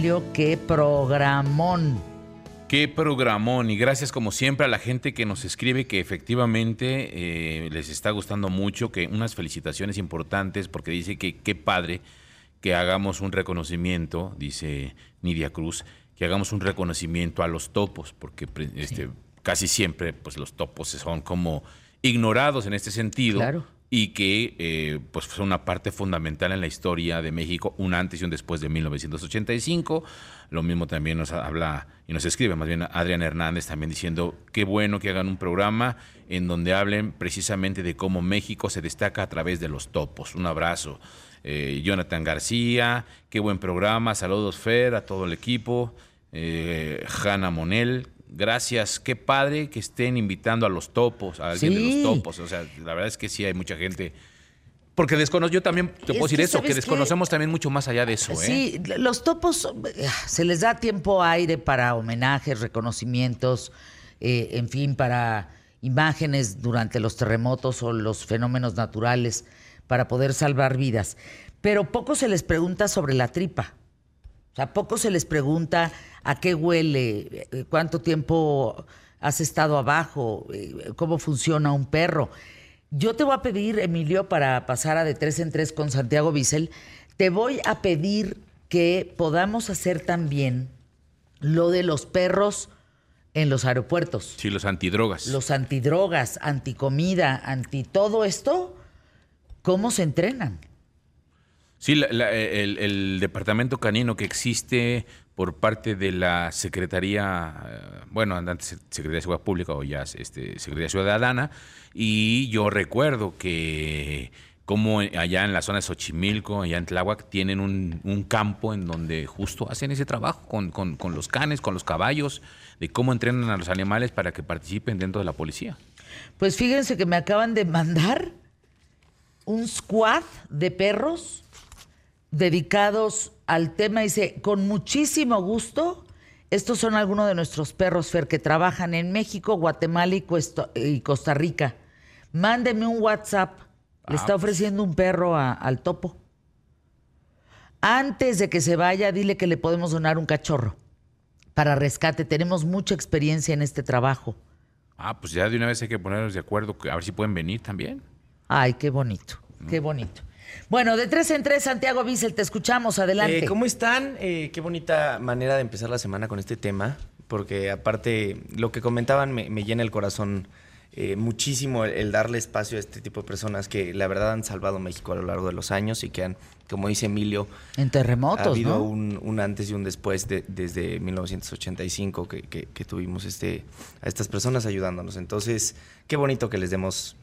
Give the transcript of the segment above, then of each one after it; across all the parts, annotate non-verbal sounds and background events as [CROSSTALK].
Emilio, qué programón. Qué programón y gracias como siempre a la gente que nos escribe que efectivamente eh, les está gustando mucho, que unas felicitaciones importantes porque dice que qué padre que hagamos un reconocimiento, dice Nidia Cruz, que hagamos un reconocimiento a los topos, porque este, casi siempre pues los topos son como ignorados en este sentido. Claro y que eh, pues fue una parte fundamental en la historia de México, un antes y un después de 1985. Lo mismo también nos habla y nos escribe más bien Adrián Hernández también diciendo qué bueno que hagan un programa en donde hablen precisamente de cómo México se destaca a través de los topos. Un abrazo. Eh, Jonathan García, qué buen programa. Saludos Fer, a todo el equipo. Eh, Hanna Monel, gracias, qué padre que estén invitando a los topos, a alguien de los topos. O sea, la verdad es que sí hay mucha gente. Porque desconozco, yo también te puedo decir eso, que desconocemos también mucho más allá de eso. ¿eh? Sí, los topos se les da tiempo aire para homenajes, reconocimientos, eh, en fin, para imágenes durante los terremotos o los fenómenos naturales para poder salvar vidas. Pero poco se les pregunta sobre la tripa. O sea, poco se les pregunta a qué huele, eh, cuánto tiempo has estado abajo, eh, cómo funciona un perro. Yo te voy a pedir, Emilio, para pasar a de tres en tres con Santiago Bissell, te voy a pedir que podamos hacer también lo de los perros en los aeropuertos. Sí, los antidrogas. Los antidrogas, anticomida, anti todo esto, ¿cómo se entrenan? Sí, el, departamento canino que existe por parte de la Secretaría, eh, bueno, antes Secretaría de Seguridad Pública o ya este, Secretaría Ciudadana, y yo recuerdo que como allá en la zona de Xochimilco, allá en Tláhuac, tienen un, campo en donde justo hacen ese trabajo con, con los canes, con los caballos, de cómo entrenan a los animales para que participen dentro de la policía. Pues fíjense que me acaban de mandar un squad de perros dedicados al tema. Dice, con muchísimo gusto, estos son algunos de nuestros perros, Fer, que trabajan en México, Guatemala y, Costa Rica. Mándeme un WhatsApp. Le está ah, pues. ofreciendo un perro al topo. Antes de que se vaya, dile que le podemos donar un cachorro para rescate. Tenemos mucha experiencia en este trabajo. Ah, pues ya de una vez hay que ponernos de acuerdo, a ver si pueden venir también. Ay, qué bonito, qué bonito. Bueno, de tres en tres, Santiago Bissell, te escuchamos, adelante. Eh, ¿Cómo están? Eh, qué bonita manera de empezar la semana con este tema, porque aparte lo que comentaban me, llena el corazón eh, muchísimo el, darle espacio a este tipo de personas que la verdad han salvado México a lo largo de los años y que han, como dice Emilio, en terremotos, ha habido un, antes y un después desde 1985 que, que tuvimos este, a estas personas ayudándonos. Entonces, qué bonito que les demos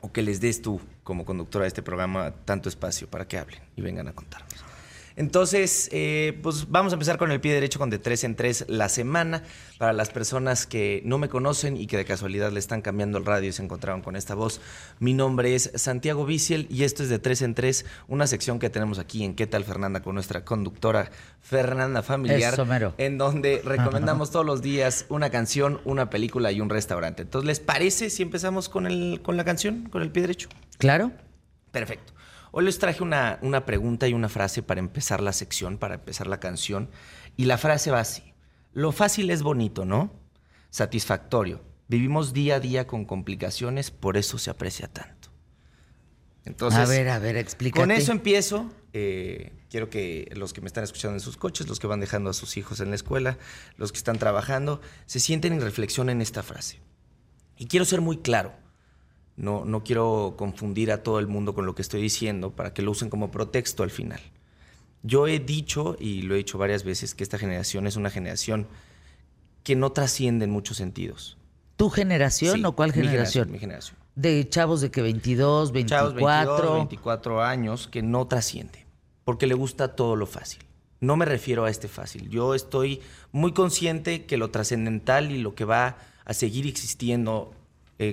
o que les des tú como conductora de este programa tanto espacio para que hablen y vengan a contarnos. Entonces, eh, pues vamos a empezar con el pie derecho con de tres en tres la semana. Para las personas que no me conocen y que de casualidad le están cambiando el radio y se encontraron con esta voz, mi nombre es Santiago Viciel y esto es de tres en tres, una sección que tenemos aquí en ¿Qué tal Fernanda? con nuestra conductora Fernanda Familiar, en donde recomendamos todos los días una canción, una película y un restaurante. Entonces, ¿les parece si empezamos con, el, con la canción, con el pie derecho? Claro. Perfecto. Hoy les traje una, una pregunta y una frase para empezar la sección, para empezar la canción. Y la frase va así. Lo fácil es bonito, ¿no? Satisfactorio. Vivimos día a día con complicaciones, por eso se aprecia tanto. Entonces, a ver, a ver, explícate. Con eso empiezo. Eh, quiero que los que me están escuchando en sus coches, los que van dejando a sus hijos en la escuela, los que están trabajando, se sienten y reflexionen esta frase. Y quiero ser muy claro. No, no quiero confundir a todo el mundo con lo que estoy diciendo para que lo usen como pretexto al final. Yo he dicho, y lo he dicho varias veces, que esta generación es una generación que no trasciende en muchos sentidos. ¿Tu generación o cuál generación? Mi generación. De chavos de que 22, 24. Chavos 22, 24 años que no trasciende, porque le gusta todo lo fácil. No me refiero a este fácil. Yo estoy muy consciente que lo trascendental y lo que va a seguir existiendo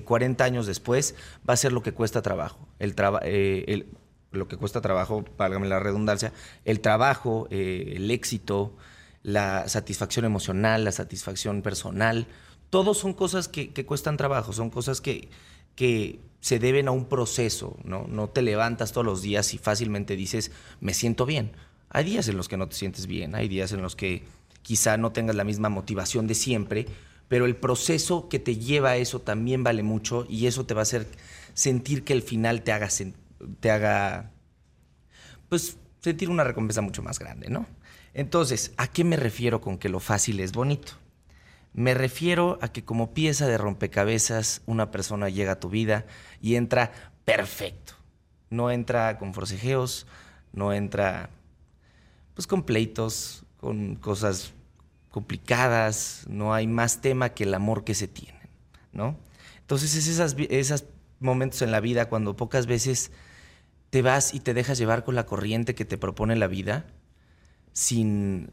40 eh, años después, va a ser lo que cuesta trabajo. El, eh, lo que cuesta trabajo, válgame la redundancia, el trabajo, eh, el éxito, la satisfacción emocional, la satisfacción personal, todos son cosas que, cuestan trabajo, son cosas que, que se deben a un proceso, ¿no? No te levantas todos los días y fácilmente dices, me siento bien. Hay días en los que no te sientes bien, hay días en los que quizá no tengas la misma motivación de siempre, pero el proceso que te lleva a eso también vale mucho y eso te va a hacer sentir que el final te haga, te haga pues sentir una recompensa mucho más grande, ¿no? Entonces, ¿a qué me refiero con que lo fácil es bonito? Me refiero a que como pieza de rompecabezas una persona llega a tu vida y entra perfecto. No entra con forcejeos, no entra pues con pleitos, con cosas complicadas, no hay más tema que el amor que se tiene, ¿no? Entonces es esos momentos en la vida cuando pocas veces te vas y te dejas llevar con la corriente que te propone la vida sin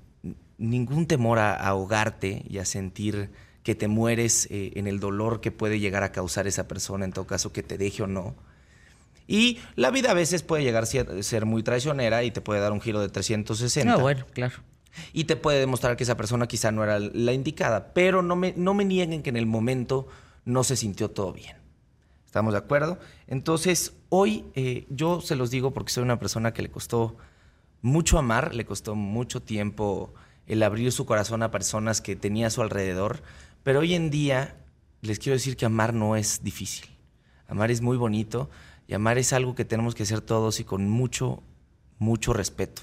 ningún temor a, ahogarte y a sentir que te mueres eh, en el dolor que puede llegar a causar esa persona, en todo caso que te deje o no. Y la vida a veces puede llegar a ser muy traicionera y te puede dar un giro de 360. No, ah, bueno, claro. Y te puede demostrar que esa persona quizá no era la indicada, pero no me, no me nieguen que en el momento no se sintió todo bien. ¿Estamos de acuerdo? Entonces, hoy eh, yo se los digo porque soy una persona que le costó mucho amar, le costó mucho tiempo el abrir su corazón a personas que tenía a su alrededor, pero hoy en día les quiero decir que amar no es difícil. Amar es muy bonito y amar es algo que tenemos que hacer todos y con mucho, mucho respeto.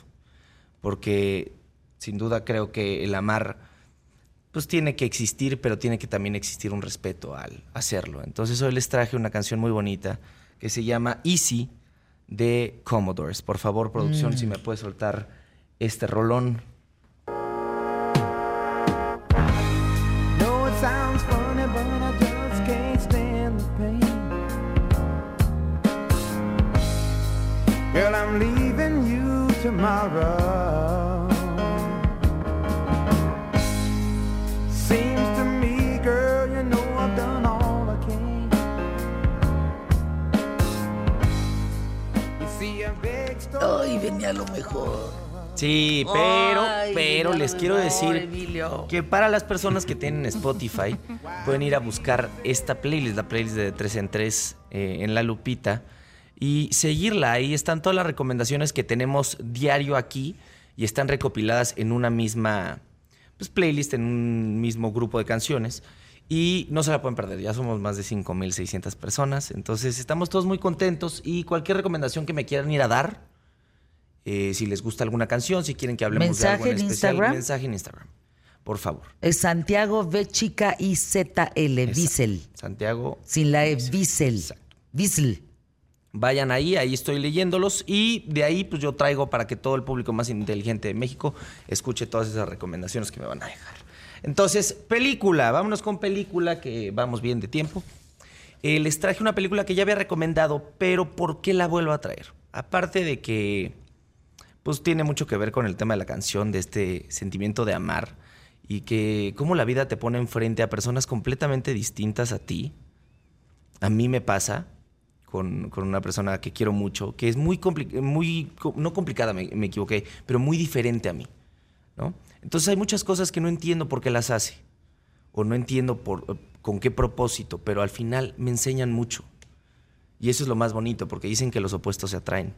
Porque sin duda creo que el amar pues tiene que existir, pero tiene que también existir un respeto al hacerlo. Entonces hoy les traje una canción muy bonita que se llama Easy de Commodores. Por favor, producción, si mm. me puede soltar este rolón. No, it sounds funny, but I just can't stand the pain. Girl, I'm leaving you tomorrow. Venía lo mejor. Sí, pero, pero les quiero decir que para las personas que tienen Spotify pueden ir a buscar esta playlist, la playlist de 3 en 3 eh, en la lupita y seguirla. Ahí están todas las recomendaciones que tenemos diario aquí y están recopiladas en una misma pues, playlist, en un mismo grupo de canciones. Y no se la pueden perder, ya somos más de 5.600 personas, entonces estamos todos muy contentos y cualquier recomendación que me quieran ir a dar, eh, si les gusta alguna canción, si quieren que hablemos de algo en, especial, Instagram? mensaje en Instagram, por favor. Es Santiago V chica I Z L. Santiago sin la E Bissell. Bissell. Vayan ahí, ahí estoy leyéndolos y de ahí pues yo traigo para que todo el público más inteligente de México escuche todas esas recomendaciones que me van a dejar. Entonces, película, vámonos con película que vamos bien de tiempo. Eh, les traje una película que ya había recomendado, pero ¿por qué la vuelvo a traer? Aparte de que pues tiene mucho que ver con el tema de la canción, de este sentimiento de amar y que cómo la vida te pone enfrente a personas completamente distintas a ti. A mí me pasa con, una persona que quiero mucho, que es muy, muy no complicada, me, equivoqué, pero muy diferente a mí. ¿no? Entonces hay muchas cosas que no entiendo por qué las hace, o no entiendo por, con qué propósito, pero al final me enseñan mucho. Y eso es lo más bonito, porque dicen que los opuestos se atraen.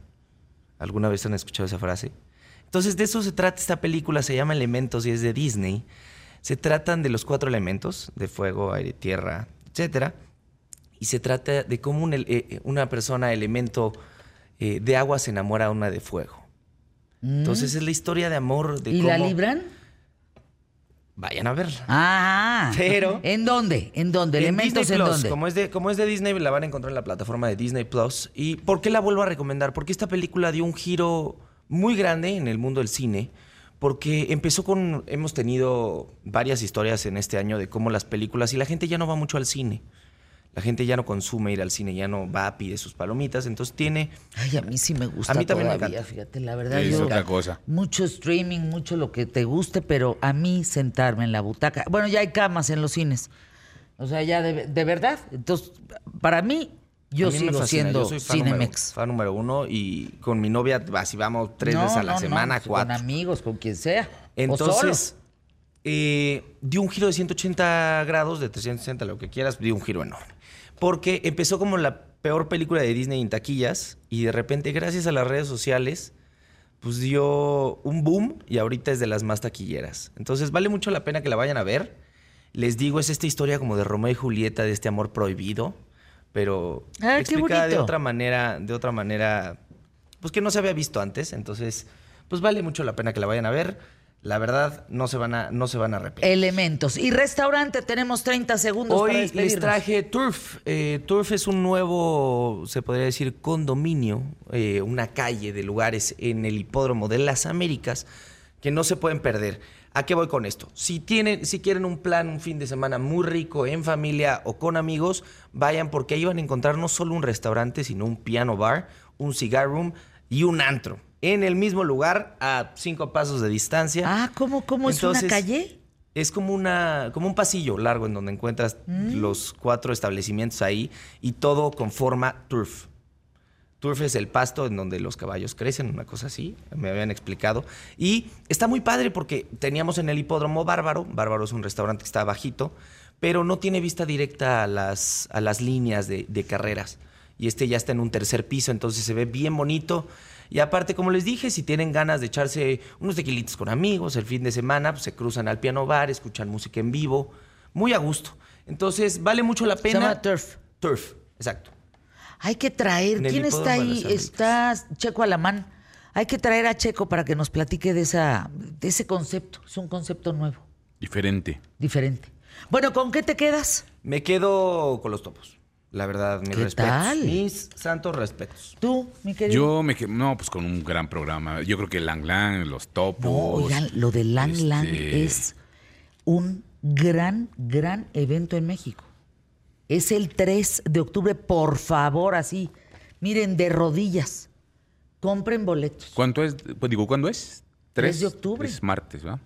¿Alguna vez han escuchado esa frase? Entonces, de eso se trata esta película, se llama Elementos y es de Disney. Se tratan de los cuatro elementos, de fuego, aire, tierra, etc. Y se trata de cómo eh, una persona, elemento eh, de agua, se enamora a una de fuego. Mm. Entonces, es la historia de amor. De ¿Y la libran? Vayan a verla. Ah, pero [LAUGHS] ¿en dónde? ¿En dónde? Elementos en dónde? Como es de como es de Disney la van a encontrar en la plataforma de Disney Plus. ¿Y por qué la vuelvo a recomendar? Porque esta película dio un giro muy grande en el mundo del cine. Porque empezó con. Hemos tenido varias historias en este año de cómo las películas y la gente ya no va mucho al cine. La gente ya no consume ir al cine, ya no va, pide sus palomitas, entonces tiene... Ay, a mí sí me gusta A mí también todavía, me encanta. fíjate, la verdad. Es otra cosa. Mucho streaming, mucho lo que te guste, pero a mí sentarme en la butaca... Bueno, ya hay camas en los cines. O sea, ya de, de verdad. Entonces, para mí, yo sigo siendo yo soy Cinemex. Fan número uno y con mi novia, así vamos tres veces a la semana, cuatro. Con amigos, con quien sea. Entonces, eh, dio un giro de 180 grados, de 360, lo que quieras, dio un giro enorme porque empezó como la peor película de Disney en taquillas y de repente, gracias a las redes sociales, pues dio un boom y ahorita es de las más taquilleras. Entonces vale mucho la pena que la vayan a ver. Les digo, es esta historia como de Romeo y Julieta, de este amor prohibido, pero Ah, explicada de otra manera, de otra manera, pues que no se había visto antes. Entonces, pues vale mucho la pena que la vayan a ver. La verdad, no se van a, no se van a arrepentir. Elementos. Y restaurante, tenemos 30 segundos para Hoy les traje Turf. Eh, Turf es un nuevo, se podría decir, condominio, eh, una calle de lugares en el hipódromo de las Américas que no se pueden perder. ¿A qué voy con esto? Si, tienen, si quieren un plan, un fin de semana muy rico en familia o con amigos, vayan porque ahí van a encontrar no solo un restaurante, sino un piano bar, un cigar room y un antro. En el mismo lugar, a cinco pasos de distancia. Ah, ¿cómo, cómo es una Entonces, calle? Es como una, como un pasillo largo en donde encuentras Mm. los cuatro establecimientos ahí y todo con forma turf. Turf es el pasto en donde los caballos crecen, una cosa así, me habían explicado. Y está muy padre porque teníamos en el hipódromo Bárbaro, Bárbaro es un restaurante que está bajito, pero no tiene vista directa a las, a las líneas de, de carreras. Y este ya está en un tercer piso, entonces se ve bien bonito. Y aparte, como les dije, si tienen ganas de echarse unos tequilitos con amigos el fin de semana, pues se cruzan al piano bar, escuchan música en vivo, muy a gusto. Entonces, vale mucho la Se pena. llama Turf. Turf, exacto. Hay que traer. ¿Quién está ahí? Está Checo Alamán. Hay que traer a Checo para que nos platique de, esa, de ese concepto. Es un concepto nuevo, Diferente. diferente. Bueno, ¿con qué te quedas? Me quedo con los topos. La verdad, mis ¿Qué respetos. tal? Mis santos respetos. Tú, mi querido. Yo me quedo, no, pues con un gran programa. Yo creo que Lang Lang, los topos. No, oigan, lo de Lang Lang este, es un gran, gran evento en México. Es el 3 de octubre, por favor, así. Miren, de rodillas. Compren boletos. ¿Cuánto es? Pues digo, ¿cuándo es? Tres de octubre. Es martes, ¿verdad?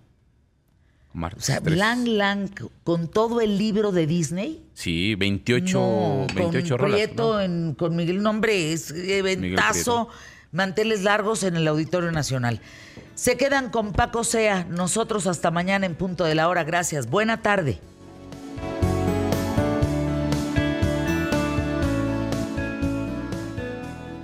Martes. O sea, tres. Lang Lang con todo el libro de Disney. Sí, 28, No, 28 con rolas. ¿no? en- con Miguel Nombre es eventazo, manteles largos en el Auditorio Nacional. Se quedan con Paco Sea, nosotros hasta mañana en punto de la hora. Gracias. Buena tarde.